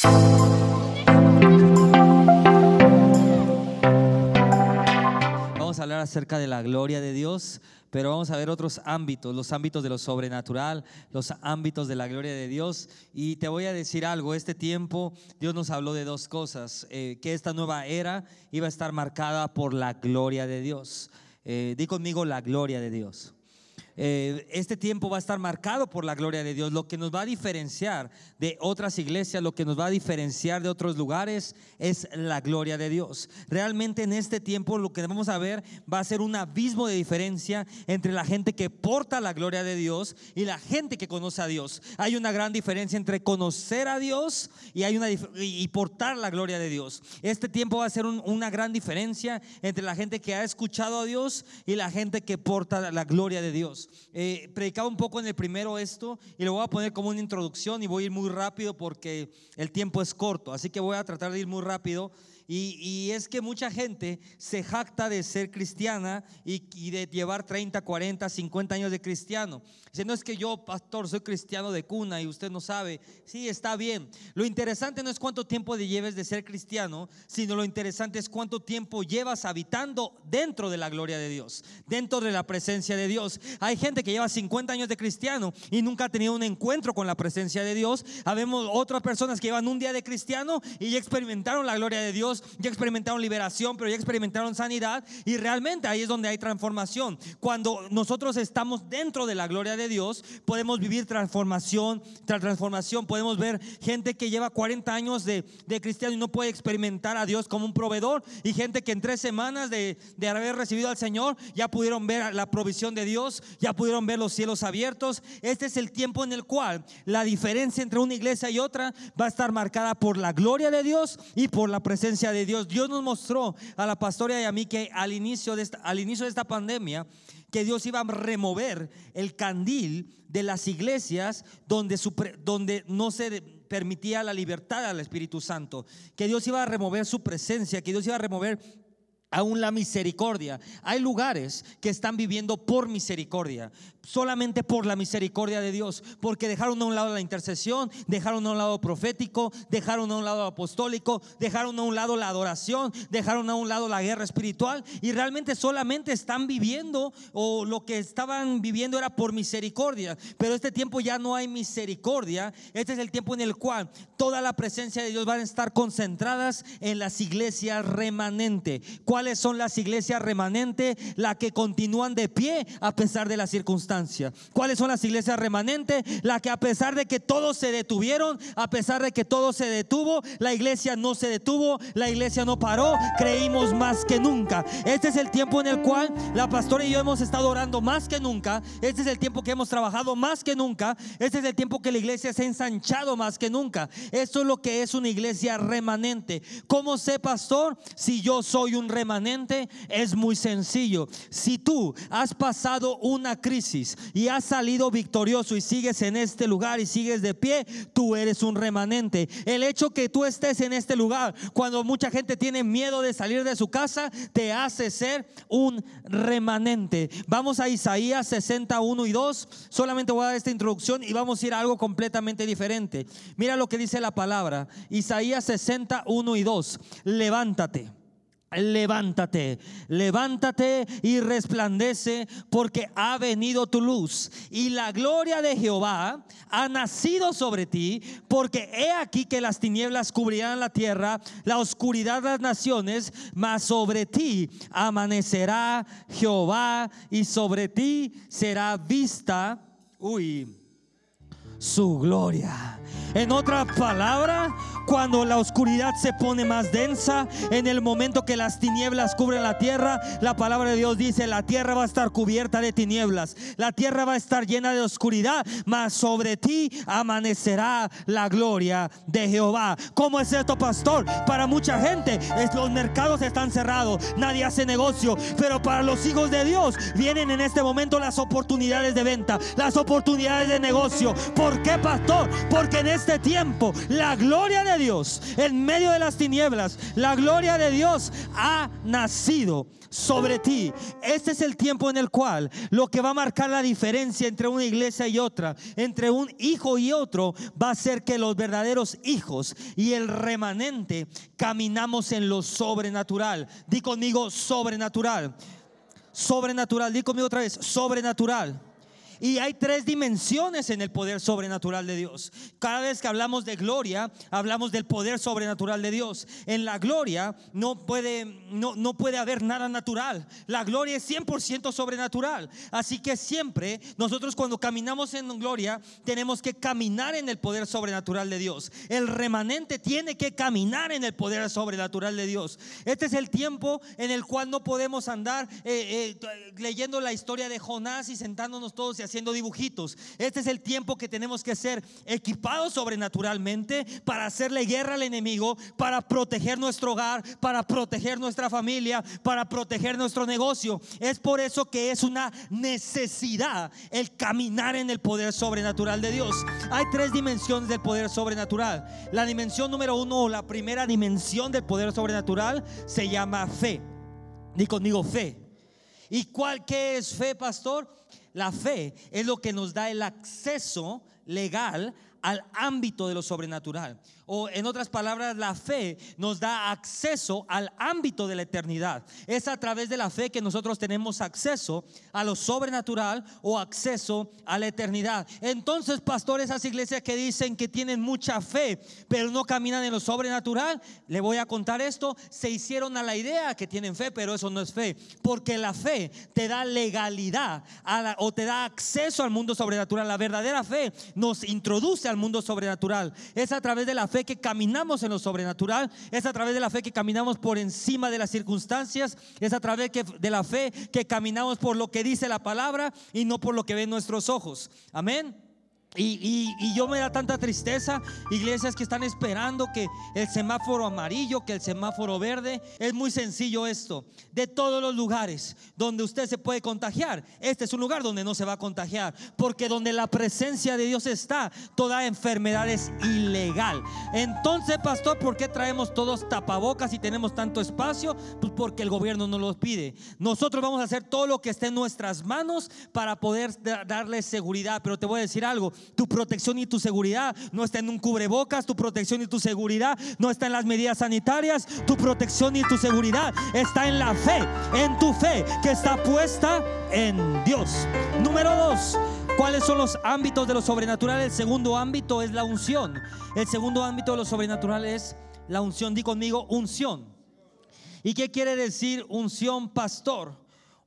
Vamos a hablar acerca de la gloria de Dios, pero vamos a ver otros ámbitos, los ámbitos de lo sobrenatural, los ámbitos de la gloria de Dios. Y te voy a decir algo, este tiempo Dios nos habló de dos cosas, eh, que esta nueva era iba a estar marcada por la gloria de Dios. Eh, di conmigo la gloria de Dios. Eh, este tiempo va a estar marcado por la gloria de Dios. Lo que nos va a diferenciar de otras iglesias, lo que nos va a diferenciar de otros lugares es la gloria de Dios. Realmente en este tiempo lo que vamos a ver va a ser un abismo de diferencia entre la gente que porta la gloria de Dios y la gente que conoce a Dios. Hay una gran diferencia entre conocer a Dios y, hay una, y portar la gloria de Dios. Este tiempo va a ser una gran diferencia entre la gente que ha escuchado a Dios y la gente que porta la gloria de Dios. Eh, predicaba un poco en el primero esto y lo voy a poner como una introducción y voy a ir muy rápido porque el tiempo es corto, así que voy a tratar de ir muy rápido y, es que mucha gente se jacta de ser cristiana y, de llevar 30, 40, 50 años de cristiano. Dice, no es que yo, pastor, soy cristiano de cuna y usted no sabe. Sí, está bien. Lo interesante no es cuánto tiempo lleves de ser cristiano, sino lo interesante es cuánto tiempo llevas habitando dentro de la gloria de Dios, dentro de la presencia de Dios. Hay gente que lleva 50 años de cristiano y nunca ha tenido un encuentro con la presencia de Dios. Habemos otras personas que llevan un día de cristiano y ya experimentaron la gloria de Dios ya experimentaron liberación, pero ya experimentaron sanidad y realmente ahí es donde hay transformación. Cuando nosotros estamos dentro de la gloria de Dios, podemos vivir transformación tras transformación. Podemos ver gente que lleva 40 años de, cristiano y no puede experimentar a Dios como un proveedor y gente que en tres semanas de, de haber recibido al Señor ya pudieron ver la provisión de Dios, ya pudieron ver los cielos abiertos. Este es el tiempo en el cual la diferencia entre una iglesia y otra va a estar marcada por la gloria de Dios y por la presencia de Dios. Dios nos mostró a la pastora y a mí que al inicio de esta, al inicio de esta pandemia, que Dios iba a remover el candil de las iglesias donde, donde no se permitía la libertad al Espíritu Santo, que Dios iba a remover su presencia, que Dios iba a remover aún la misericordia. Hay lugares que están viviendo por misericordia, solamente por la misericordia de Dios, porque dejaron a un lado la intercesión, dejaron a un lado profético, dejaron a un lado apostólico, dejaron a un lado la adoración, dejaron a un lado la guerra espiritual y realmente solamente están viviendo o lo que estaban viviendo era por misericordia, pero este tiempo ya no hay misericordia, este es el tiempo en el cual toda la presencia de Dios van a estar concentradas en las iglesias remanentes. ¿Cuáles son las iglesias remanentes? Las que continúan de pie a pesar de las circunstancias. ¿Cuáles son las iglesias remanentes? Las que a pesar de que todos se detuvieron, a pesar de que todo se detuvo, la iglesia no se detuvo, la iglesia no paró, creímos más que nunca. Este es el tiempo en el cual la pastora y yo hemos estado orando más que nunca. Este es el tiempo que hemos trabajado más que nunca. Este es el tiempo que la iglesia se ha ensanchado más que nunca. Esto es lo que es una iglesia remanente. ¿Cómo sé, pastor? Si yo soy un remanente es muy sencillo. Si tú has pasado una crisis y has salido victorioso y sigues en este lugar y sigues de pie, tú eres un remanente. El hecho que tú estés en este lugar, cuando mucha gente tiene miedo de salir de su casa, te hace ser un remanente. Vamos a Isaías 61 y 2. Solamente voy a dar esta introducción y vamos a ir a algo completamente diferente. Mira lo que dice la palabra. Isaías 61 y 2. Levántate Levántate, levántate y resplandece porque ha venido tu luz y la gloria de Jehová ha nacido sobre ti porque he aquí que las tinieblas cubrirán la tierra, la oscuridad las naciones, mas sobre ti amanecerá Jehová y sobre ti será vista, uy, su gloria. En otra palabra, cuando la oscuridad se pone más densa, en el momento que las tinieblas cubren la tierra, la palabra de Dios dice, la tierra va a estar cubierta de tinieblas, la tierra va a estar llena de oscuridad, mas sobre ti amanecerá la gloria de Jehová. ¿Cómo es esto, pastor? Para mucha gente, los mercados están cerrados, nadie hace negocio, pero para los hijos de Dios vienen en este momento las oportunidades de venta, las oportunidades de negocio. ¿Por qué, pastor? Porque en este tiempo la gloria de Dios, en medio de las tinieblas, la gloria de Dios ha nacido sobre ti. Este es el tiempo en el cual lo que va a marcar la diferencia entre una iglesia y otra, entre un hijo y otro, va a ser que los verdaderos hijos y el remanente caminamos en lo sobrenatural. Di conmigo sobrenatural. Sobrenatural. Di conmigo otra vez, sobrenatural. Y hay tres dimensiones en el poder sobrenatural de Dios. Cada vez que hablamos de gloria, hablamos del poder sobrenatural de Dios. En la gloria no puede, no, no puede haber nada natural. La gloria es 100% sobrenatural. Así que siempre nosotros cuando caminamos en gloria tenemos que caminar en el poder sobrenatural de Dios. El remanente tiene que caminar en el poder sobrenatural de Dios. Este es el tiempo en el cual no podemos andar eh, eh, leyendo la historia de Jonás y sentándonos todos y haciendo dibujitos. Este es el tiempo que tenemos que ser equipados sobrenaturalmente para hacerle guerra al enemigo, para proteger nuestro hogar, para proteger nuestra familia, para proteger nuestro negocio. Es por eso que es una necesidad el caminar en el poder sobrenatural de Dios. Hay tres dimensiones del poder sobrenatural. La dimensión número uno o la primera dimensión del poder sobrenatural se llama fe. Di conmigo fe. ¿Y cuál es fe, pastor? La fe es lo que nos da el acceso legal al ámbito de lo sobrenatural. O en otras palabras, la fe nos da acceso al ámbito de la eternidad. Es a través de la fe que nosotros tenemos acceso a lo sobrenatural o acceso a la eternidad. Entonces, pastores, esas iglesias que dicen que tienen mucha fe, pero no caminan en lo sobrenatural, le voy a contar esto, se hicieron a la idea que tienen fe, pero eso no es fe, porque la fe te da legalidad o te da acceso al mundo sobrenatural. La verdadera fe nos introduce al mundo sobrenatural. Es a través de la fe que caminamos en lo sobrenatural, es a través de la fe que caminamos por encima de las circunstancias, es a través de la fe que caminamos por lo que dice la palabra y no por lo que ven nuestros ojos. Amén. Y, yo me da tanta tristeza, iglesias que están esperando que el semáforo amarillo, que el semáforo verde. Es muy sencillo esto. De todos los lugares donde usted se puede contagiar, este es un lugar donde no se va a contagiar. Porque donde la presencia de Dios está, toda enfermedad es ilegal. Entonces, pastor, ¿por qué traemos todos tapabocas y tenemos tanto espacio? Pues porque el gobierno no los pide. Nosotros vamos a hacer todo lo que esté en nuestras manos para poder darle seguridad. Pero te voy a decir algo tu protección y tu seguridad no está en un cubrebocas, tu protección y tu seguridad no está en las medidas sanitarias, tu protección y tu seguridad está en la fe, en tu fe que está puesta en Dios. Número dos, ¿cuáles son los ámbitos de lo sobrenatural? El segundo ámbito es la unción. El segundo ámbito de lo sobrenatural es la unción. Di conmigo, unción. ¿Y qué quiere decir unción, pastor?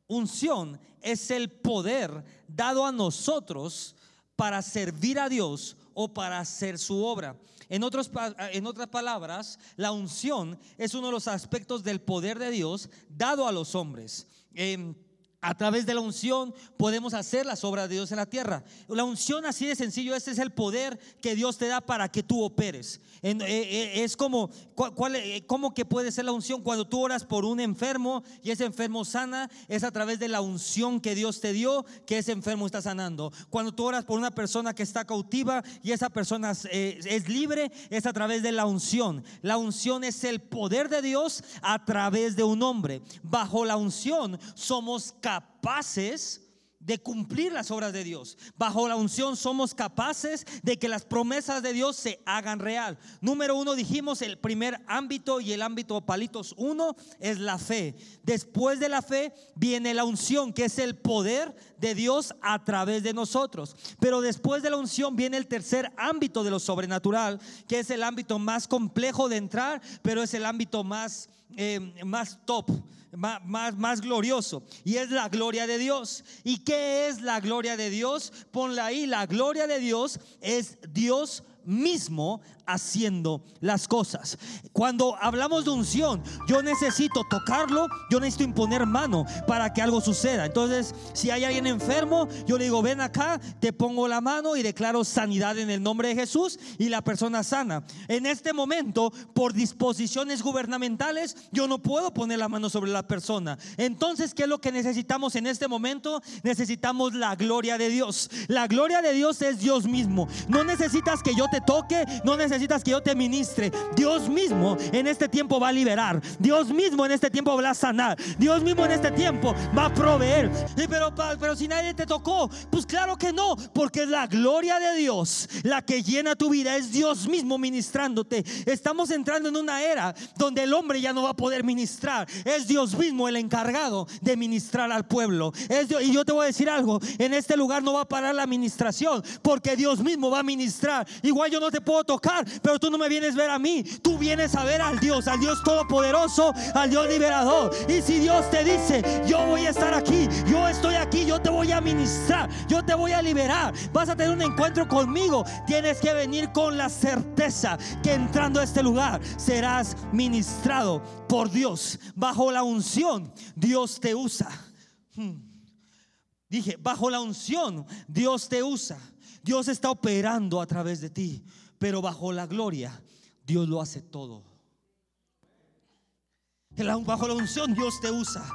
Unción es el poder dado a nosotros para servir a Dios o para hacer su obra. En, otros, en otras palabras, la unción es uno de los aspectos del poder de Dios dado a los hombres. Em, a través de la unción podemos hacer las obras de Dios en la tierra. La unción así de sencillo, este es el poder que Dios te da para que tú operes. Eh, eh, es como, ¿cuál, eh, ¿cómo que puede ser la unción? Cuando tú oras por un enfermo y ese enfermo sana, es a través de la unción que Dios te dio que ese enfermo está sanando. Cuando tú oras por una persona que está cautiva y esa persona es libre, es a través de la unción. La unción es el poder de Dios a través de un hombre. Bajo la unción somos capaces capaces de cumplir las obras de Dios. Bajo la unción somos capaces de que las promesas de Dios se hagan real. Número uno, dijimos, el primer ámbito y el ámbito palitos uno es la fe. Después de la fe viene la unción, que es el poder de Dios a través de nosotros. Pero después de la unción viene el tercer ámbito de lo sobrenatural, que es el ámbito más complejo de entrar, pero es el ámbito más, eh, más top más, más, glorioso y es la gloria de Dios. ¿Y qué es la gloria de Dios? Ponla ahí, la gloria de Dios es Dios mismo haciendo las cosas. Cuando hablamos de unción, yo necesito tocarlo, yo necesito imponer mano para que algo suceda. Entonces, si hay alguien enfermo, yo le digo, ven acá, te pongo la mano y declaro sanidad en el nombre de Jesús y la persona sana. En este momento, por disposiciones gubernamentales, yo no puedo poner la mano sobre la persona. Entonces, ¿qué es lo que necesitamos en este momento? Necesitamos la gloria de Dios. La gloria de Dios es Dios mismo. No necesitas que yo te toque, no necesitas que yo te ministre. Dios mismo en este tiempo va a liberar. Dios mismo en este tiempo va a sanar. Dios mismo en este tiempo va a proveer. pero, pero si nadie te tocó, pues claro que no, porque es la gloria de Dios la que llena tu vida. Es Dios mismo ministrándote. Estamos entrando en una era donde el hombre ya no va a poder ministrar. Es Dios mismo el encargado de ministrar al pueblo. Es y yo te voy a decir algo, en este lugar no va a parar la administración, porque Dios mismo va a ministrar. Yo no te puedo tocar, pero tú no me vienes a ver a mí, tú vienes a ver al Dios, al Dios todopoderoso, al Dios liberador. Y si Dios te dice, yo voy a estar aquí, yo estoy aquí, yo te voy a ministrar, yo te voy a liberar, vas a tener un encuentro conmigo, tienes que venir con la certeza que entrando a este lugar serás ministrado por Dios. Bajo la unción, Dios te usa. Hmm. Dije, bajo la unción Dios te usa. Dios está operando a través de ti. Pero bajo la gloria Dios lo hace todo. Bajo la unción Dios te usa.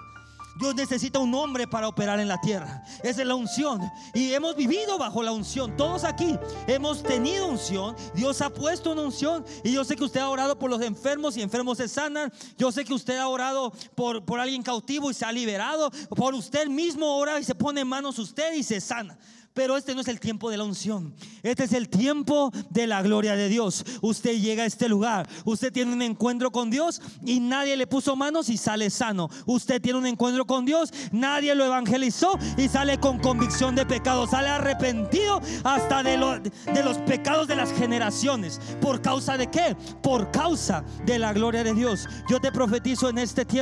Dios necesita un hombre para operar en la tierra. Esa es la unción. Y hemos vivido bajo la unción. Todos aquí hemos tenido unción. Dios ha puesto una unción. Y yo sé que usted ha orado por los enfermos y enfermos se sanan. Yo sé que usted ha orado por, por alguien cautivo y se ha liberado. Por usted mismo ora y se pone en manos usted y se sana. Pero este no es el tiempo de la unción. Este es el tiempo de la gloria de Dios. Usted llega a este lugar. Usted tiene un encuentro con Dios y nadie le puso manos y sale sano. Usted tiene un encuentro con Dios. Nadie lo evangelizó y sale con convicción de pecado. Sale arrepentido hasta de, los pecados de las generaciones. ¿Por causa de qué? Por causa de la gloria de Dios. Yo te profetizo en este tiempo.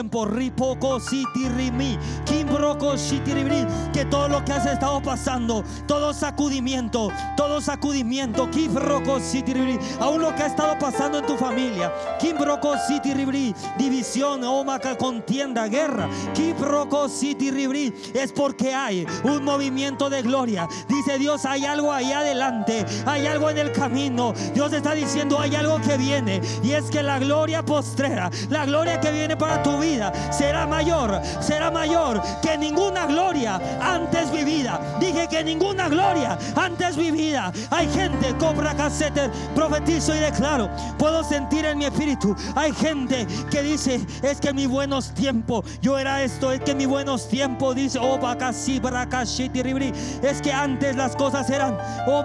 Que todo lo que has estado pasando todo sacudimiento, todo sacudimiento, aún lo que ha estado pasando en tu familia, división, Omaka, contienda, guerra, es porque hay un movimiento de gloria. Dice Dios, hay algo ahí adelante, hay algo en el camino. Dios está diciendo, hay algo que viene y es que la gloria postrera, la gloria que viene para tu vida será mayor, será mayor que ninguna gloria antes vivida. Dije que ninguna una gloria antes vivida. Hay gente, cobra caseter, profetizo y declaro, puedo sentir en mi espíritu. Hay gente que dice, es que mi buenos tiempos, yo era esto, es que mi buenos tiempos, dice, oh, es que antes las cosas eran, oh,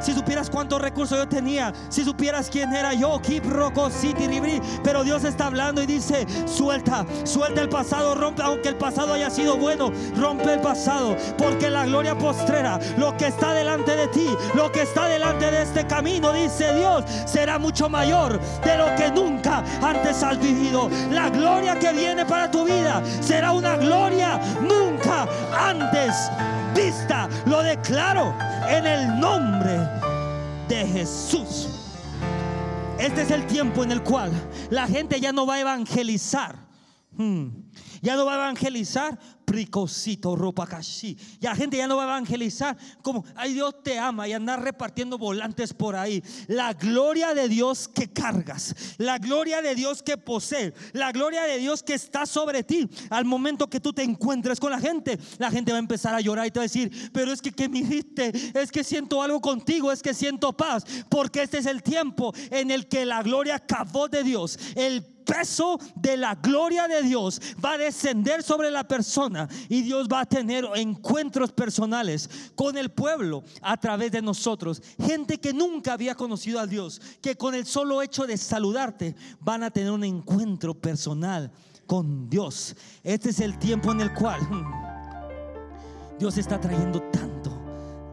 si supieras cuántos recursos yo tenía, si supieras quién era yo, pero Dios está hablando y dice, suelta, suelta el pasado, rompe, aunque el pasado haya sido bueno, rompe el pasado porque la gloria postrera, lo que está delante de ti, lo que está delante de este camino, dice Dios, será mucho mayor de lo que nunca antes has vivido. La gloria que viene para tu vida será una gloria nunca antes vista. Lo declaro en el nombre de Jesús. Este es el tiempo en el cual la gente ya no va a evangelizar. Hmm. Ya no va a evangelizar Pricosito, ropa casi. Y la gente ya no va a evangelizar como, ay Dios te ama y andar repartiendo volantes por ahí. La gloria de Dios que cargas, la gloria de Dios que posee, la gloria de Dios que está sobre ti. Al momento que tú te encuentres con la gente, la gente va a empezar a llorar y te va a decir, pero es que, que me dijiste, es que siento algo contigo, es que siento paz, porque este es el tiempo en el que la gloria acabó de Dios, el peso de la gloria de Dios va a descender sobre la persona y Dios va a tener encuentros personales con el pueblo a través de nosotros. Gente que nunca había conocido a Dios, que con el solo hecho de saludarte van a tener un encuentro personal con Dios. Este es el tiempo en el cual Dios está trayendo tanto,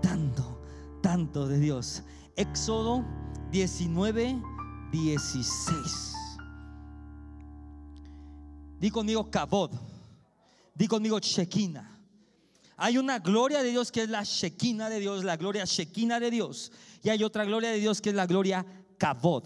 tanto, tanto de Dios. Éxodo 19, 16. Di conmigo Kabod. Di conmigo Shekinah. Hay una gloria de Dios que es la Shekinah de Dios, la gloria Shekinah de Dios. Y hay otra gloria de Dios que es la gloria Kabod.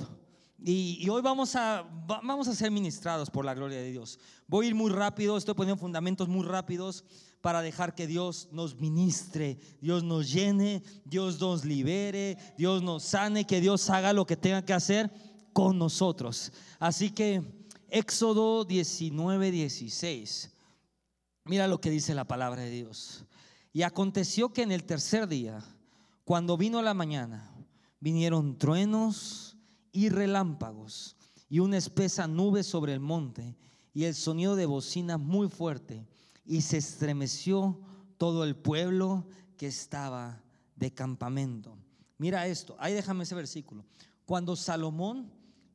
Y, hoy vamos a, vamos a ser ministrados por la gloria de Dios. Voy a ir muy rápido, estoy poniendo fundamentos muy rápidos para dejar que Dios nos ministre, Dios nos llene, Dios nos libere, Dios nos sane, que Dios haga lo que tenga que hacer con nosotros. Así que Éxodo 19, 16. Mira lo que dice la palabra de Dios. Y aconteció que en el tercer día, Cuando vino la mañana, vinieron truenos y relámpagos y una espesa nube sobre el monte y el sonido de bocina muy fuerte y se estremeció todo el pueblo que estaba de campamento. Mira esto, ahí déjame ese versículo. Cuando Salomón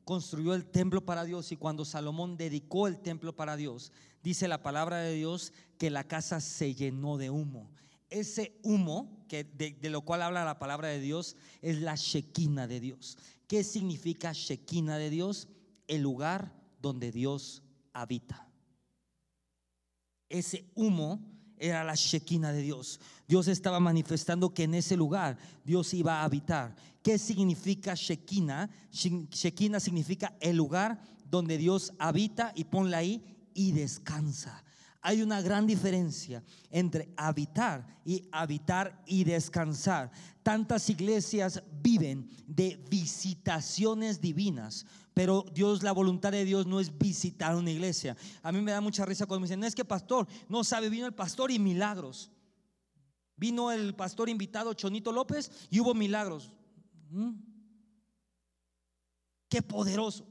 construyó el templo para Dios y cuando Salomón dedicó el templo para Dios, dice la palabra de Dios que la casa se llenó de humo. Ese humo que de, lo cual habla la palabra de Dios es la Shekinah de Dios. ¿Qué significa Shekinah de Dios? El lugar donde Dios habita. Ese humo era la Shekinah de Dios. Dios estaba manifestando que en ese lugar Dios iba a habitar. ¿Qué significa Shekinah? Shekinah significa el lugar donde Dios habita y ponla ahí y descansa. Hay una gran diferencia entre habitar y habitar y descansar. Tantas iglesias viven de visitaciones divinas, pero Dios, la voluntad de Dios no es visitar una iglesia. A mí me da mucha risa cuando me dicen, no es que pastor, no sabe, vino el pastor y milagros. Vino el pastor invitado Chonito López y hubo milagros. ¿Mm? Qué poderoso.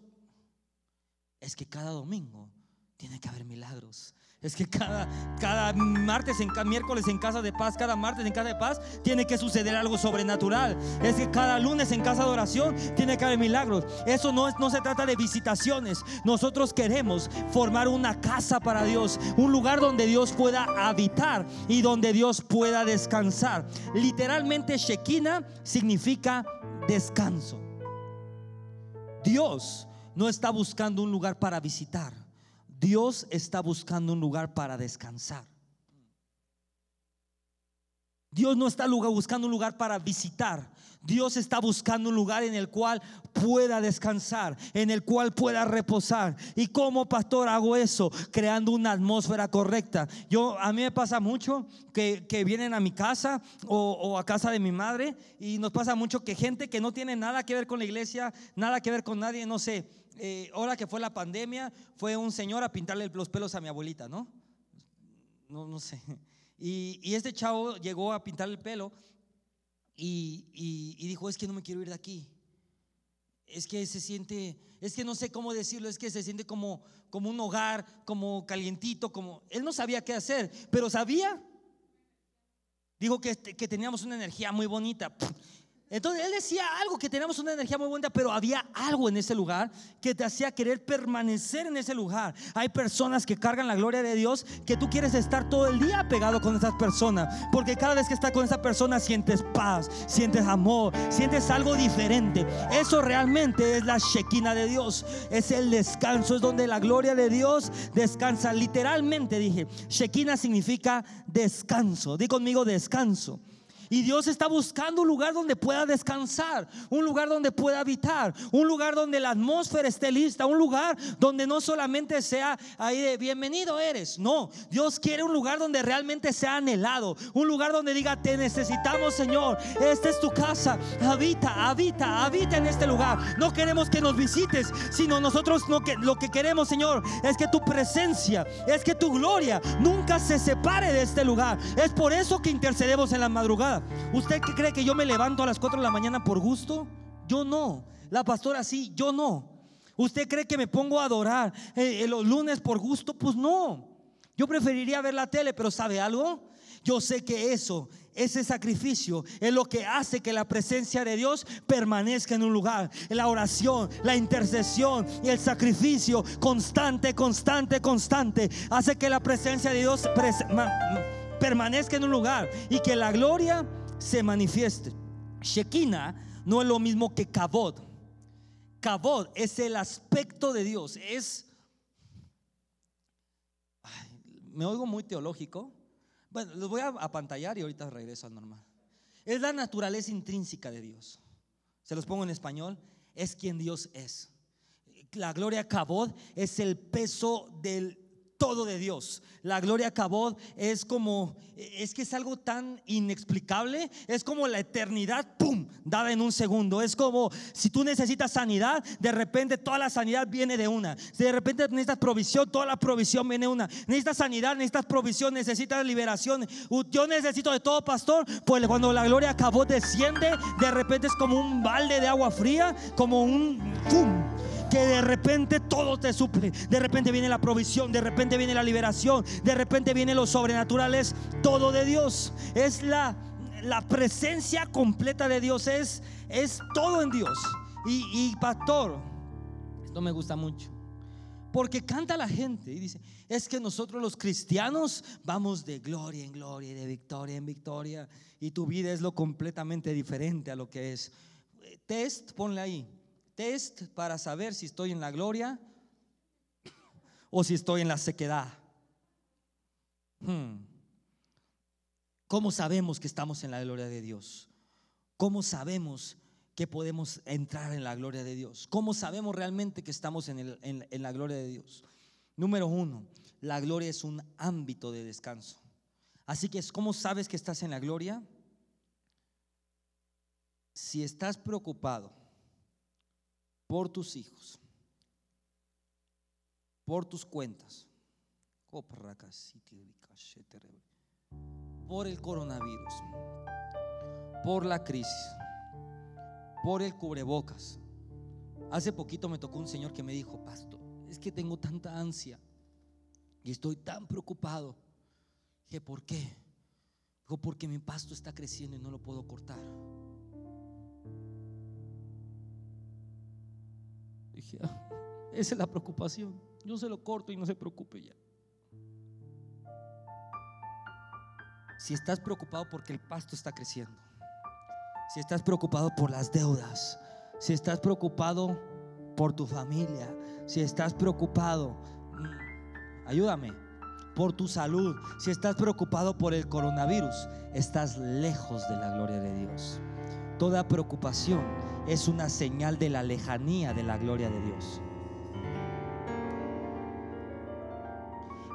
Es que cada domingo tiene que haber milagros. Es que cada, cada martes, en, miércoles en casa de paz, cada martes en casa de paz, tiene que suceder algo sobrenatural. Es que cada lunes en casa de oración tiene que haber milagros. Eso no, es, no se trata de visitaciones. Nosotros queremos formar una casa para Dios, un lugar donde Dios pueda habitar y donde Dios pueda descansar. Literalmente, Shekinah significa descanso. Dios no está buscando un lugar para visitar. Dios está buscando un lugar para descansar. Dios no está buscando un lugar para visitar. Dios está buscando un lugar en el cual pueda descansar, en el cual pueda reposar. ¿Y como pastor hago eso? Creando una atmósfera correcta. Yo, a mí me pasa mucho que, vienen a mi casa o, a casa de mi madre y nos pasa mucho que gente que no tiene nada que ver con la iglesia, nada que ver con nadie, no sé, eh, ahora que fue la pandemia, fue un señor a pintarle los pelos a mi abuelita, ¿no? No, no sé. Y, y este chavo llegó a pintarle el pelo y, dijo, es que no me quiero ir de aquí. Es que se siente, es que no sé cómo decirlo, es que se siente como, como un hogar, como calientito, como... Él no sabía qué hacer, pero sabía. Dijo que, que teníamos una energía muy bonita. Entonces él decía algo que teníamos una energía muy buena, pero había algo en ese lugar que te hacía querer permanecer en ese lugar. Hay personas que cargan la gloria de Dios que tú quieres estar todo el día pegado con esas personas, porque cada vez que estás con esa persona sientes paz, sientes amor, sientes algo diferente. Eso realmente es la Shekinah de Dios, es el descanso, es donde la gloria de Dios descansa. Literalmente dije, Shekinah significa descanso. Di conmigo descanso. Y Dios está buscando un lugar donde pueda descansar, un lugar donde pueda habitar, un lugar donde la atmósfera esté lista, un lugar donde no solamente sea ahí de bienvenido eres, no, Dios quiere un lugar donde realmente sea anhelado, un lugar donde diga te necesitamos Señor, esta es tu casa, habita, habita, habita en este lugar. No queremos que nos visites, sino nosotros lo que, lo que queremos Señor es que tu presencia, es que tu gloria nunca se separe de este lugar. Es por eso que intercedemos en la madrugada. ¿Usted cree que yo me levanto a las 4 de la mañana por gusto? Yo no. La pastora sí, yo no. ¿Usted cree que me pongo a adorar eh, los lunes por gusto? Pues no. Yo preferiría ver la tele, pero ¿sabe algo? Yo sé que eso, ese sacrificio, es lo que hace que la presencia de Dios permanezca en un lugar. La oración, la intercesión y el sacrificio constante, constante, constante, hace que la presencia de Dios permanezca en un lugar y que la gloria se manifieste. Shekinah no es lo mismo que Kabod. Kabod es el aspecto de Dios. Es. me oigo muy teológico. Bueno, los voy a apantallar y ahorita regreso al normal. Es la naturaleza intrínseca de Dios. Se los pongo en español. Es quien Dios es. La gloria Kabod es el peso del todo de Dios. La gloria Cabot es como, es que es algo tan inexplicable, es como la eternidad, ¡pum!, dada en un segundo. Es como si tú necesitas sanidad, de repente toda la sanidad viene de una. Si de repente necesitas provisión, toda la provisión viene de una. Necesitas sanidad, necesitas provisión, necesitas liberación. Yo necesito de todo, pastor. Pues cuando la gloria Cabot desciende, de repente es como un balde de agua fría, como un ¡pum! Que de repente todo te suple. De repente viene la provisión, de repente viene la liberación, de repente viene lo sobrenatural. Es todo de Dios. Es la, la presencia completa de Dios. Es, es todo en Dios. Y, y pastor, esto me gusta mucho. Porque canta la gente y dice, es que nosotros los cristianos vamos de gloria en gloria y de victoria en victoria. Y tu vida es lo completamente diferente a lo que es. Test, ponle ahí test para saber si estoy en la gloria o si estoy en la sequedad. Hmm. ¿Cómo sabemos que estamos en la gloria de Dios? ¿Cómo sabemos que podemos entrar en la gloria de Dios? ¿Cómo sabemos realmente que estamos en, en la gloria de Dios? Número uno, la gloria es un ámbito de descanso. Así que, ¿cómo sabes que estás en la gloria? Si estás preocupado por tus hijos, por tus cuentas, por el coronavirus, por la crisis, por el cubrebocas. Hace poquito me tocó un señor que me dijo, pastor, es que tengo tanta ansia y estoy tan preocupado. Dije, ¿por qué? Dijo, porque mi pasto está creciendo y no lo puedo cortar. Ah, esa es la preocupación. Yo se lo corto y no se preocupe ya. Si estás preocupado porque el pasto está creciendo, si estás preocupado por las deudas, si estás preocupado por tu familia, si estás preocupado, mm, ayúdame, por tu salud, si estás preocupado por el coronavirus, estás lejos de la gloria de Dios. Toda preocupación es una señal de la lejanía de la gloria de Dios.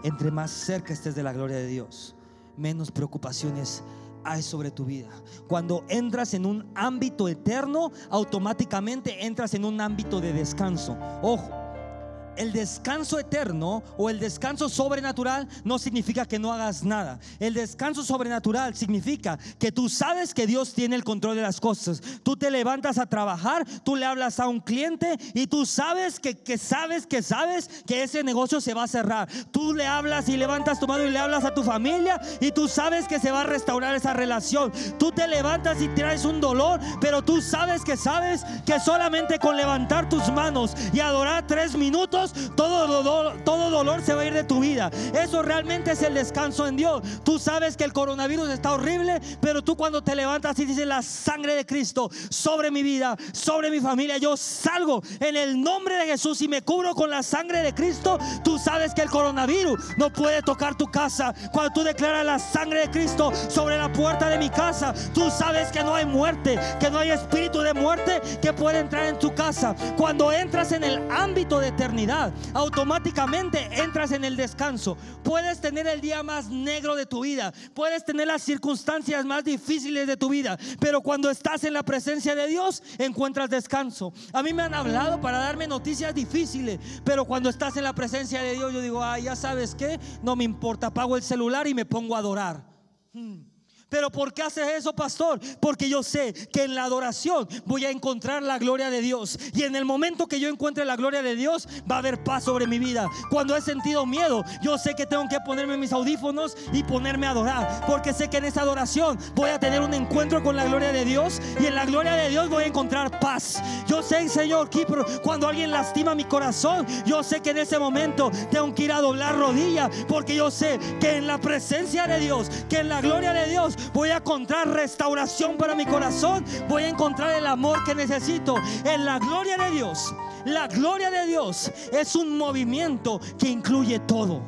Entre más cerca estés de la gloria de Dios, menos preocupaciones hay sobre tu vida. Cuando entras en un ámbito eterno, automáticamente entras en un ámbito de descanso. Ojo, el descanso eterno o el descanso sobrenatural no significa que no hagas nada. El descanso sobrenatural significa que tú sabes que Dios tiene el control de las cosas. Tú te levantas a trabajar, tú le hablas a un cliente y tú sabes que, que sabes que sabes que ese negocio se va a cerrar. Tú le hablas y levantas tu mano y le hablas a tu familia y tú sabes que se va a restaurar esa relación. Tú te levantas y traes un dolor, pero tú sabes que sabes que solamente con levantar tus manos y adorar tres minutos todo dolor, todo dolor se va a ir de tu vida. Eso realmente es el descanso en Dios. Tú sabes que el coronavirus está horrible, pero tú cuando te levantas y dices la sangre de Cristo sobre mi vida, sobre mi familia, yo salgo en el nombre de Jesús y me cubro con la sangre de Cristo. Tú sabes que el coronavirus no puede tocar tu casa. Cuando tú declaras la sangre de Cristo sobre la puerta de mi casa, tú sabes que no hay muerte, que no hay espíritu de muerte que puede entrar en tu casa. Cuando entras en el ámbito de eternidad, automáticamente entras en el descanso. Puedes tener el día más negro de tu vida, puedes tener las circunstancias más difíciles de tu vida, pero cuando estás en la presencia de Dios, encuentras descanso. A mí me han hablado para darme noticias difíciles, pero cuando estás en la presencia de Dios, yo digo, ah, ya sabes que, no me importa, apago el celular y me pongo a adorar. Hmm. Pero ¿por qué haces eso, pastor? Porque yo sé que en la adoración voy a encontrar la gloria de Dios. Y en el momento que yo encuentre la gloria de Dios, va a haber paz sobre mi vida. Cuando he sentido miedo, yo sé que tengo que ponerme mis audífonos y ponerme a adorar. Porque sé que en esa adoración voy a tener un encuentro con la gloria de Dios. Y en la gloria de Dios voy a encontrar paz. Yo sé, Señor, cuando alguien lastima mi corazón, yo sé que en ese momento tengo que ir a doblar rodillas. Porque yo sé que en la presencia de Dios, que en la gloria de Dios, voy a encontrar restauración para mi corazón, voy a encontrar el amor que necesito en la gloria de Dios. La gloria de Dios es un movimiento que incluye todo.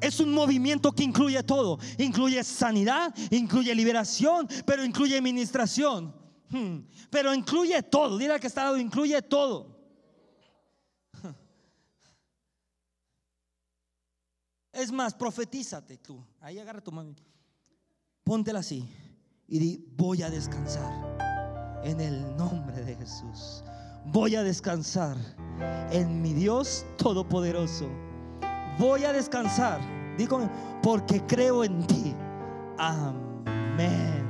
Es un movimiento que incluye todo. Incluye sanidad, incluye liberación, pero incluye administración. Hmm. Pero incluye todo. Dile que está lado, incluye todo. Es más, profetízate tú. Ahí agarra tu mano. Póntela así y di, voy a descansar en el nombre de Jesús. Voy a descansar en mi Dios Todopoderoso. Voy a descansar, digo, porque creo en ti. Amén.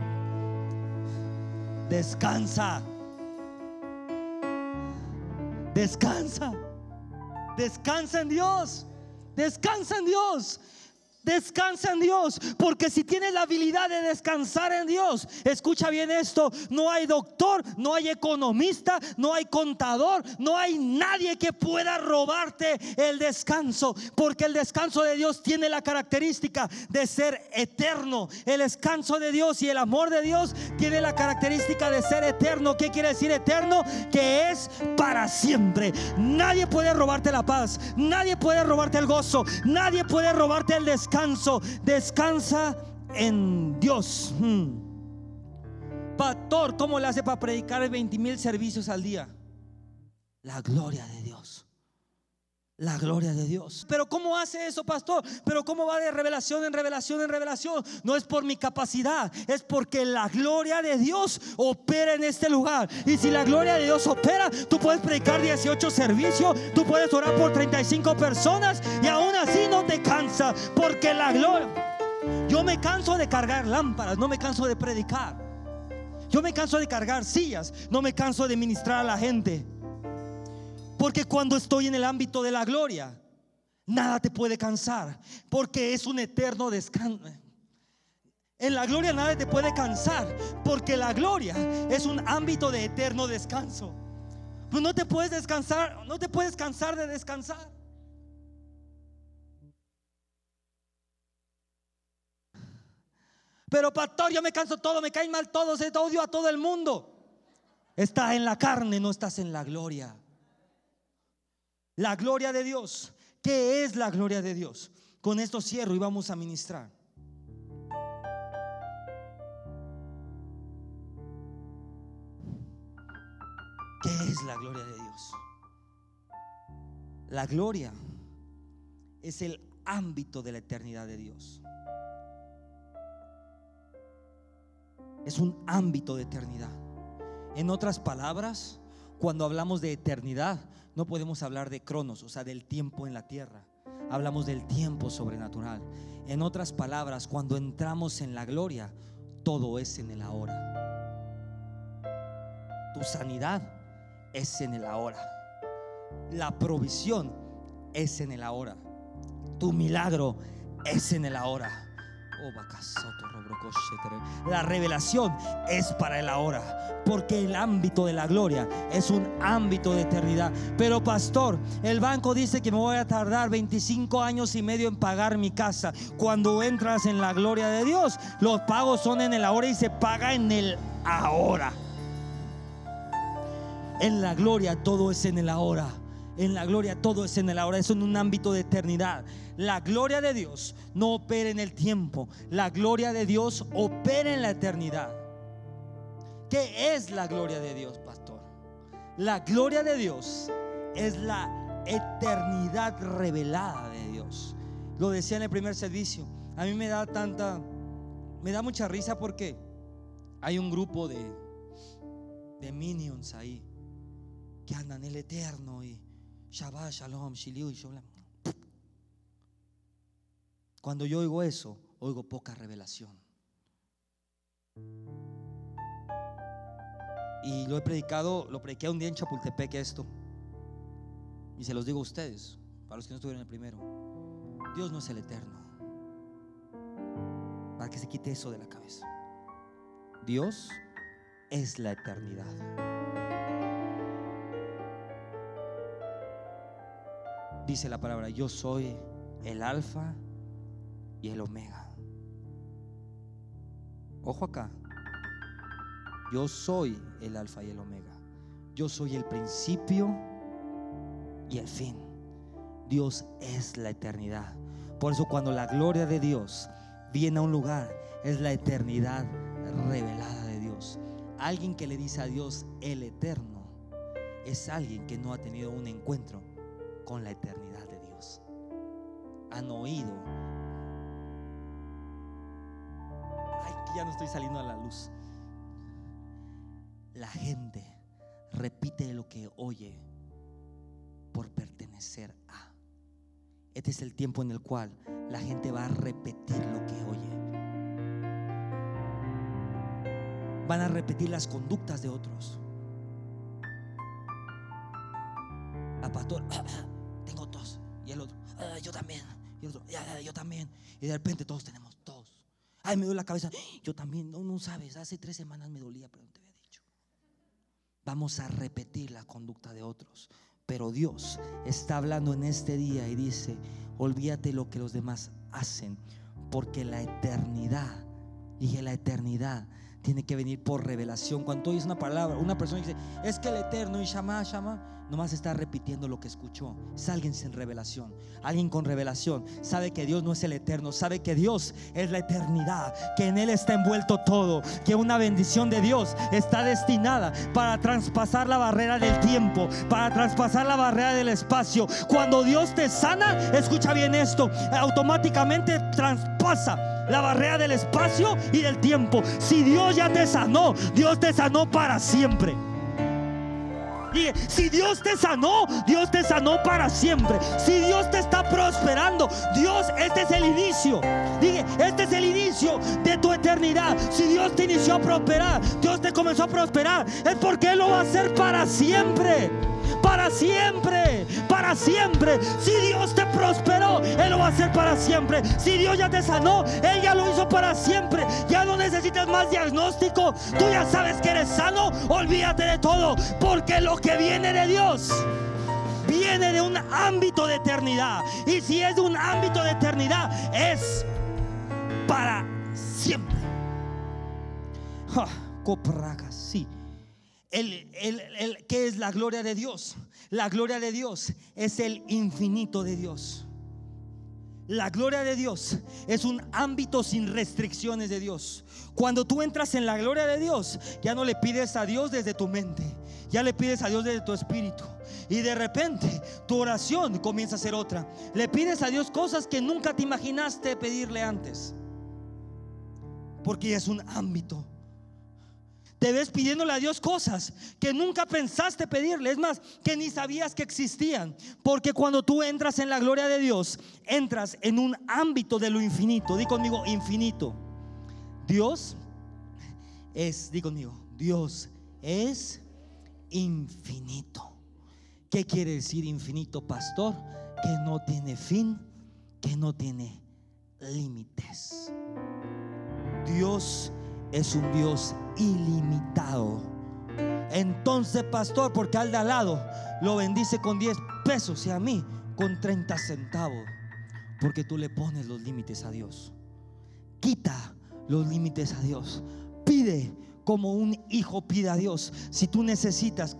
Descansa. Descansa. Descansa en Dios. Descansa en Dios. Descansa en Dios, porque si tienes la habilidad de descansar en Dios, escucha bien esto, no hay doctor, no hay economista, no hay contador, no hay nadie que pueda robarte el descanso, porque el descanso de Dios tiene la característica de ser eterno. El descanso de Dios y el amor de Dios tiene la característica de ser eterno. ¿Qué quiere decir eterno? Que es para siempre. Nadie puede robarte la paz, nadie puede robarte el gozo, nadie puede robarte el descanso descansa en Dios. Hmm. Pastor, ¿cómo le hace para predicar 20 mil servicios al día? La gloria de Dios. La gloria de Dios. Pero ¿cómo hace eso, pastor? Pero ¿cómo va de revelación en revelación en revelación? No es por mi capacidad, es porque la gloria de Dios opera en este lugar. Y si la gloria de Dios opera, tú puedes predicar 18 servicios, tú puedes orar por 35 personas y aún así no te cansa, porque la gloria... Yo me canso de cargar lámparas, no me canso de predicar. Yo me canso de cargar sillas, no me canso de ministrar a la gente. Porque cuando estoy en el ámbito de la gloria, nada te puede cansar. Porque es un eterno descanso. En la gloria nada te puede cansar. Porque la gloria es un ámbito de eterno descanso. Pues no te puedes descansar, no te puedes cansar de descansar. Pero pastor, yo me canso todo, me caen mal todos, odio a todo el mundo. Estás en la carne, no estás en la gloria. La gloria de Dios. ¿Qué es la gloria de Dios? Con esto cierro y vamos a ministrar. ¿Qué es la gloria de Dios? La gloria es el ámbito de la eternidad de Dios. Es un ámbito de eternidad. En otras palabras, cuando hablamos de eternidad, no podemos hablar de cronos, o sea, del tiempo en la tierra. Hablamos del tiempo sobrenatural. En otras palabras, cuando entramos en la gloria, todo es en el ahora. Tu sanidad es en el ahora. La provisión es en el ahora. Tu milagro es en el ahora. La revelación es para el ahora, porque el ámbito de la gloria es un ámbito de eternidad. Pero pastor, el banco dice que me voy a tardar 25 años y medio en pagar mi casa. Cuando entras en la gloria de Dios, los pagos son en el ahora y se paga en el ahora. En la gloria todo es en el ahora. En la gloria todo es en el ahora, es en un ámbito de eternidad. La gloria de Dios no opera en el tiempo, la gloria de Dios opera en la eternidad. ¿Qué es la gloria de Dios, pastor? La gloria de Dios es la eternidad revelada de Dios. Lo decía en el primer servicio. A mí me da tanta, me da mucha risa porque hay un grupo de, de minions ahí que andan el eterno y Shabbat, Shalom, Shiliu y Shalom. Cuando yo oigo eso, oigo poca revelación. Y lo he predicado, lo prediqué un día en Chapultepec esto. Y se los digo a ustedes, para los que no estuvieron en el primero. Dios no es el eterno. Para que se quite eso de la cabeza. Dios es la eternidad. Dice la palabra, yo soy el alfa y el omega. Ojo acá, yo soy el alfa y el omega. Yo soy el principio y el fin. Dios es la eternidad. Por eso cuando la gloria de Dios viene a un lugar, es la eternidad revelada de Dios. Alguien que le dice a Dios el eterno es alguien que no ha tenido un encuentro con la eternidad de Dios. han oído. Ay, ya no estoy saliendo a la luz. La gente repite lo que oye por pertenecer a. Este es el tiempo en el cual la gente va a repetir lo que oye. Van a repetir las conductas de otros. A pastor, tengo tos. Y el otro, "Ah, yo también. Y el otro, "Ya, ya, yo también. Y de repente todos tenemos tos. Ay, me duele la cabeza. Yo también, no, no sabes. Hace tres semanas me dolía, pero no te había dicho. Vamos a repetir la conducta de otros. Pero Dios está hablando en este día y dice, olvídate lo que los demás hacen, porque la eternidad, dije la eternidad, tiene que venir por revelación. Cuando oyes una palabra, una persona dice, es que el eterno y llama, llama, nomás está repitiendo lo que escuchó. Es alguien sin revelación. Alguien con revelación sabe que Dios no es el eterno, sabe que Dios es la eternidad, que en Él está envuelto todo, que una bendición de Dios está destinada para traspasar la barrera del tiempo, para traspasar la barrera del espacio. Cuando Dios te sana, escucha bien esto, automáticamente traspasa la barrera del espacio y del tiempo. Si Dios ya te sanó, Dios te sanó para siempre. Dije, si Dios te sanó, Dios te sanó para siempre. Si Dios te está prosperando, Dios, este es el inicio. Dije, este es el inicio de tu eternidad. Si Dios te inició a prosperar, Dios te comenzó a prosperar, es porque Él lo va a hacer para siempre. Para siempre, para siempre. Si Dios te prosperó, Él lo va a hacer para siempre. Si Dios ya te sanó, Él ya lo hizo para siempre. Ya no necesitas más diagnóstico. Tú ya sabes que eres sano. Olvídate de todo. Porque lo que viene de Dios viene de un ámbito de eternidad. Y si es de un ámbito de eternidad, es para siempre. Ja, sí. El, el, el- ¿Qué es la gloria de Dios? La gloria de Dios es el infinito de Dios. La gloria de Dios es un ámbito sin restricciones de Dios. Cuando tú entras en la gloria de Dios, ya no le pides a Dios desde tu mente, ya le pides a Dios desde tu espíritu. Y de repente tu oración comienza a ser otra. Le pides a Dios cosas que nunca te imaginaste pedirle antes. Porque es un ámbito te ves pidiéndole a Dios cosas que nunca pensaste pedirle, es más, que ni sabías que existían. Porque cuando tú entras en la gloria de Dios, entras en un ámbito de lo infinito. Di conmigo, infinito. Dios es, di conmigo, Dios es infinito. ¿Qué quiere decir infinito, pastor? Que no tiene fin, que no tiene límites. Dios es un Dios ilimitado. Entonces, pastor, porque al de al lado lo bendice con 10 pesos y a mí con 30 centavos. Porque tú le pones los límites a Dios. Quita los límites a Dios. Pide como un hijo pide a Dios. Si tú necesitas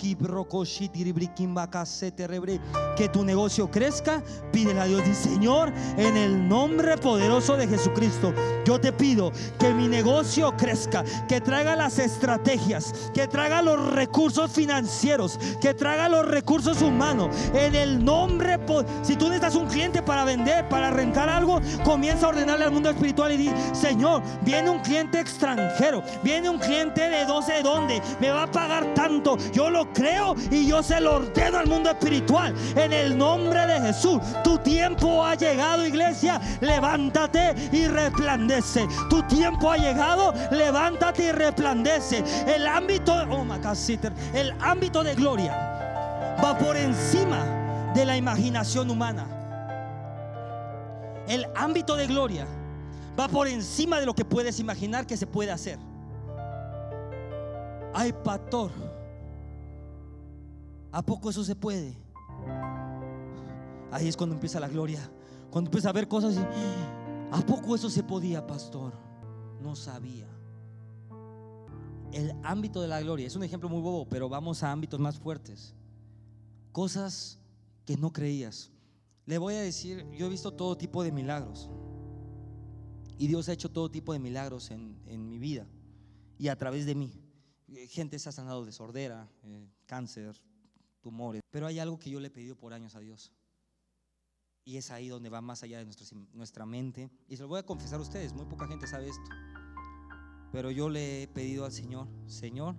que tu negocio crezca, pídele a Dios. Dice, Señor, en el nombre poderoso de Jesucristo, yo te pido que mi negocio crezca, que traiga las estrategias, que traiga los recursos financieros, que traiga los recursos humanos. En el nombre, si tú necesitas un cliente para vender, para rentar algo, comienza a ordenarle al mundo espiritual y di, Señor, viene un cliente extranjero, viene un cliente de no sé dónde, me va a pagar tanto. Yo lo creo y yo se lo ordeno al mundo espiritual. En el nombre de Jesús, tu tiempo ha llegado, iglesia. Levántate y resplandece. Tu tiempo ha llegado, levántate y resplandece. El ámbito, oh my God, el ámbito de gloria va por encima de la imaginación humana. El ámbito de gloria va por encima de lo que puedes imaginar que se puede hacer. Ay, pastor, ¿a poco eso se puede? Ahí es cuando empieza la gloria. Cuando empieza a ver cosas ¿a poco eso se podía, pastor? No sabía. El ámbito de la gloria es un ejemplo muy bobo, pero vamos a ámbitos más fuertes. Cosas que no creías. Le voy a decir, yo he visto todo tipo de milagros. Y Dios ha hecho todo tipo de milagros en, en mi vida y a través de mí. Eh, Gente se ha sanado de sordera, eh, cáncer, tumores. Pero hay algo que yo le he pedido por años a Dios. Y es ahí donde va más allá de nuestra mente. Y se lo voy a confesar a ustedes, muy poca gente sabe esto. Pero yo le he pedido al Señor, Señor,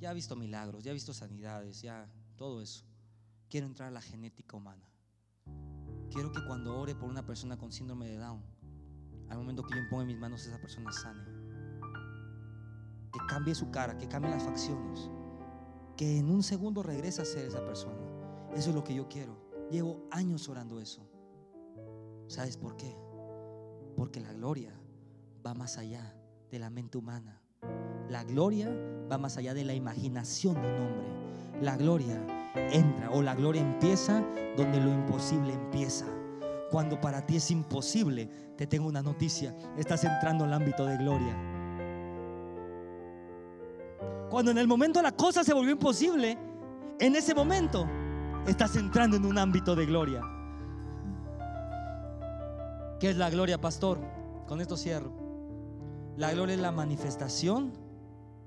ya he visto milagros, ya he visto sanidades, ya todo eso. Quiero entrar a la genética humana. Quiero que cuando ore por una persona con síndrome de Down, al momento que yo ponga en mis manos esa persona sane. Que cambie su cara, que cambie las facciones. Que en un segundo regrese a ser esa persona. Eso es lo que yo quiero. Llevo años orando eso. ¿Sabes por qué? Porque la gloria va más allá de la mente humana. La gloria va más allá de la imaginación de un hombre. La gloria entra o la gloria empieza donde lo imposible empieza. Cuando para ti es imposible, te tengo una noticia, estás entrando al ámbito de gloria. Cuando en el momento la cosa se volvió imposible, en ese momento estás entrando en un ámbito de gloria. ¿Qué es la gloria, pastor? Con esto cierro. La gloria es la manifestación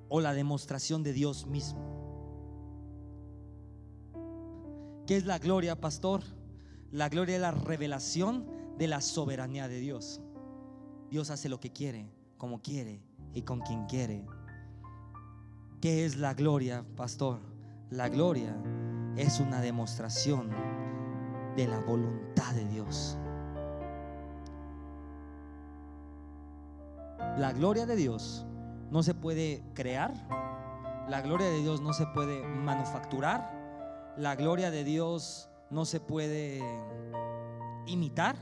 o la demostración de Dios mismo. ¿Qué es la gloria, pastor? La gloria es la revelación de la soberanía de Dios. Dios hace lo que quiere, como quiere y con quien quiere. ¿Qué es la gloria, pastor? La gloria es una demostración de la voluntad de Dios. La gloria de Dios no se puede crear, la gloria de Dios no se puede manufacturar, la gloria de Dios no se puede imitar.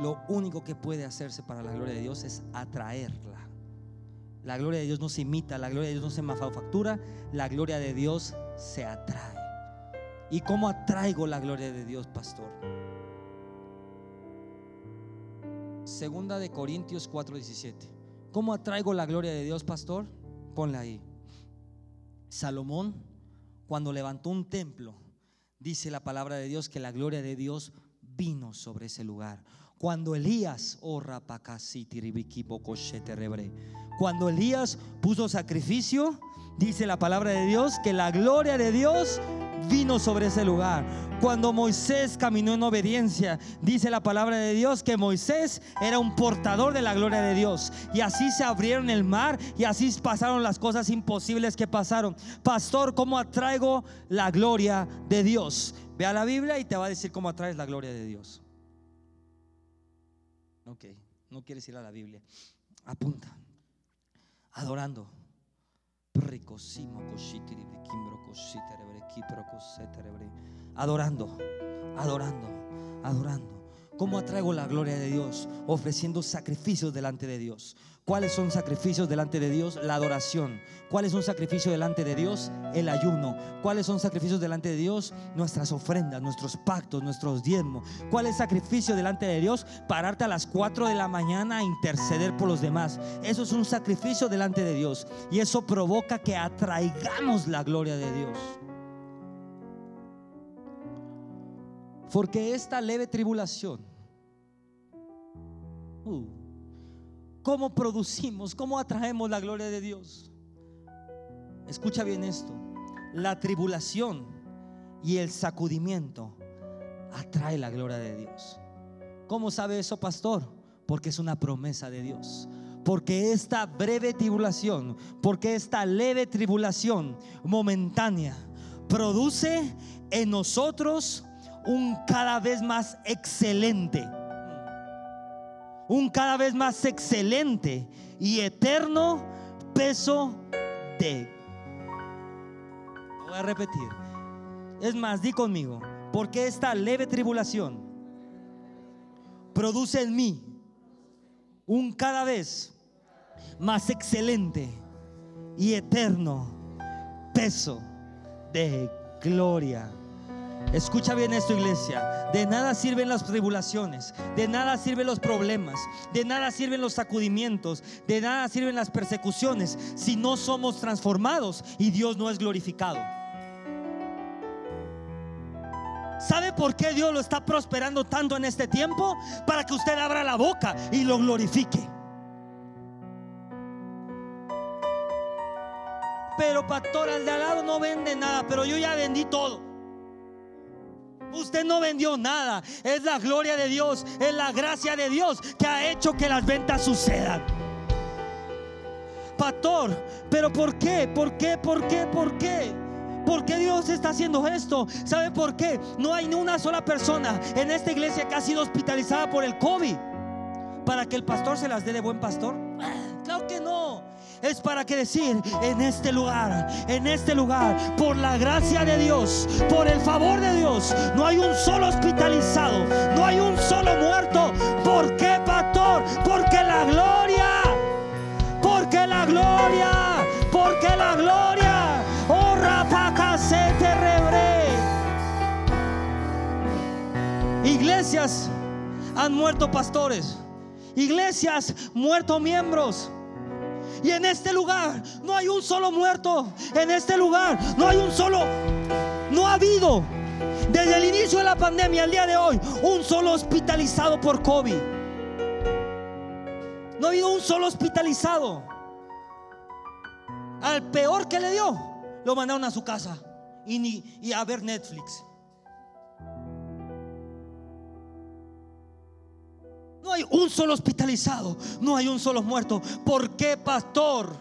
Lo único que puede hacerse para la gloria de Dios es atraerla. La gloria de Dios no se imita, la gloria de Dios no se manufactura, la gloria de Dios se atrae. ¿Y cómo atraigo la gloria de Dios, pastor? Segunda de Corintios 4:17. ¿Cómo atraigo la gloria de Dios, pastor? Ponla ahí. Salomón, cuando levantó un templo, dice la palabra de Dios que la gloria de Dios vino sobre ese lugar. Cuando Elías, oh cuando Elías puso sacrificio, dice la palabra de Dios que la gloria de Dios vino sobre ese lugar. Cuando Moisés caminó en obediencia, dice la palabra de Dios que Moisés era un portador de la gloria de Dios. Y así se abrieron el mar y así pasaron las cosas imposibles que pasaron. Pastor, ¿cómo atraigo la gloria de Dios? Ve a la Biblia y te va a decir cómo atraes la gloria de Dios. Ok, no quieres ir a la Biblia. Apunta. Adorando Adorando, adorando, adorando. ¿Cómo atraigo la gloria de Dios? Ofreciendo sacrificios delante de Dios. ¿Cuáles son sacrificios delante de Dios? La adoración. ¿Cuáles son sacrificios delante de Dios? El ayuno. ¿Cuáles son sacrificios delante de Dios? Nuestras ofrendas, nuestros pactos, nuestros diezmos. ¿Cuál es sacrificio delante de Dios? Pararte a las 4 de la mañana a interceder por los demás. Eso es un sacrificio delante de Dios. Y eso provoca que atraigamos la gloria de Dios. Porque esta leve tribulación, uh, ¿cómo producimos, cómo atraemos la gloria de Dios? Escucha bien esto, la tribulación y el sacudimiento atrae la gloria de Dios. ¿Cómo sabe eso, pastor? Porque es una promesa de Dios porque esta breve tribulación, porque esta leve tribulación momentánea produce en nosotros un cada vez más excelente. Un cada vez más excelente y eterno peso de... Voy a repetir. Es más, di conmigo, porque esta leve tribulación produce en mí un cada vez más excelente y eterno peso de gloria. Escucha bien esto, iglesia. De nada sirven las tribulaciones, de nada sirven los problemas, de nada sirven los sacudimientos, de nada sirven las persecuciones si no somos transformados y Dios no es glorificado. ¿Sabe por qué Dios lo está prosperando tanto en este tiempo? Para que usted abra la boca y lo glorifique. Pero pastor, al de al lado no vende nada, pero yo ya vendí todo. Usted no vendió nada. Es la gloria de Dios, es la gracia de Dios que ha hecho que las ventas sucedan. Pastor, pero ¿por qué? ¿Por qué? ¿Por qué? ¿Por qué? ¿Por qué Dios está haciendo esto? ¿Sabe por qué? No hay ni una sola persona en esta iglesia que ha sido hospitalizada por el COVID para que el pastor se las dé de buen pastor. Claro que no es para que decir en este lugar, en este lugar, por la gracia de Dios, por el favor de Dios, no hay un solo hospitalizado, no hay un solo muerto. ¿Por qué, pastor? Porque la gloria, porque la gloria, porque la gloria, oh se te rebre. Iglesias han muerto pastores, iglesias muerto miembros. Y en este lugar no hay un solo muerto. En este lugar no hay un solo, no ha habido desde el inicio de la pandemia al día de hoy un solo hospitalizado por COVID. No ha habido un solo hospitalizado. Al peor que le dio, lo mandaron a su casa y, ni, y a ver Netflix. No hay un solo hospitalizado, no hay un solo muerto. ¿Por qué, pastor?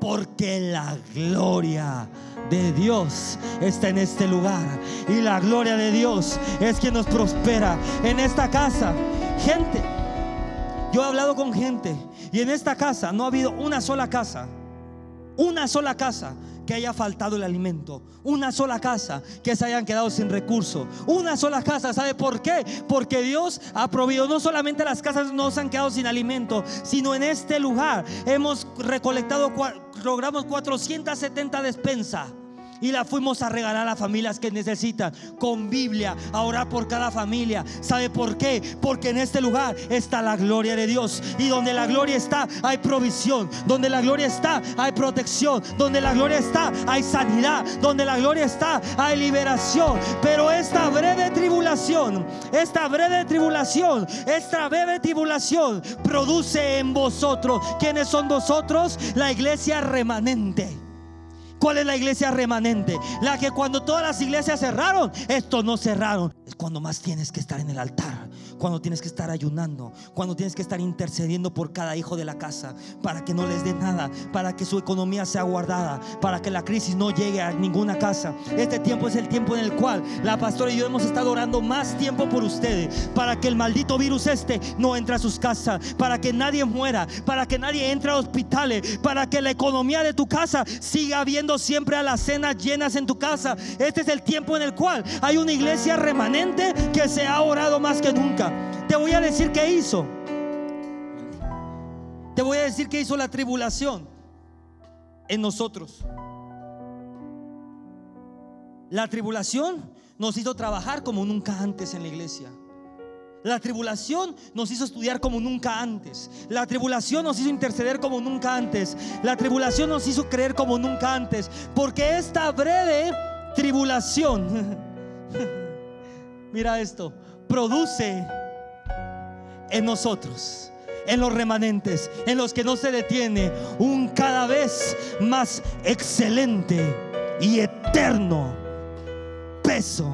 Porque la gloria de Dios está en este lugar. Y la gloria de Dios es quien nos prospera en esta casa. Gente, yo he hablado con gente y en esta casa no ha habido una sola casa. Una sola casa que haya faltado el alimento. Una sola casa que se hayan quedado sin recursos. Una sola casa. ¿Sabe por qué? Porque Dios ha provisto. No solamente las casas no se han quedado sin alimento, sino en este lugar hemos recolectado, logramos 470 despensas y la fuimos a regalar a familias que necesitan con Biblia, a orar por cada familia. ¿Sabe por qué? Porque en este lugar está la gloria de Dios y donde la gloria está hay provisión, donde la gloria está hay protección, donde la gloria está hay sanidad, donde la gloria está hay liberación. Pero esta breve tribulación, esta breve tribulación, esta breve tribulación produce en vosotros, ¿quiénes son vosotros? La iglesia remanente. ¿Cuál es la iglesia remanente? La que cuando todas las iglesias cerraron, estos no cerraron. Es cuando más tienes que estar en el altar, cuando tienes que estar ayunando, cuando tienes que estar intercediendo por cada hijo de la casa, para que no les dé nada, para que su economía sea guardada, para que la crisis no llegue a ninguna casa. Este tiempo es el tiempo en el cual la pastora y yo hemos estado orando más tiempo por ustedes, para que el maldito virus este no entre a sus casas, para que nadie muera, para que nadie entre a hospitales, para que la economía de tu casa siga viendo siempre a las cenas llenas en tu casa. Este es el tiempo en el cual hay una iglesia remanente que se ha orado más que nunca. Te voy a decir qué hizo. Te voy a decir qué hizo la tribulación en nosotros. La tribulación nos hizo trabajar como nunca antes en la iglesia. La tribulación nos hizo estudiar como nunca antes. La tribulación nos hizo interceder como nunca antes. La tribulación nos hizo creer como nunca antes. Porque esta breve tribulación, mira esto, produce en nosotros, en los remanentes, en los que no se detiene, un cada vez más excelente y eterno peso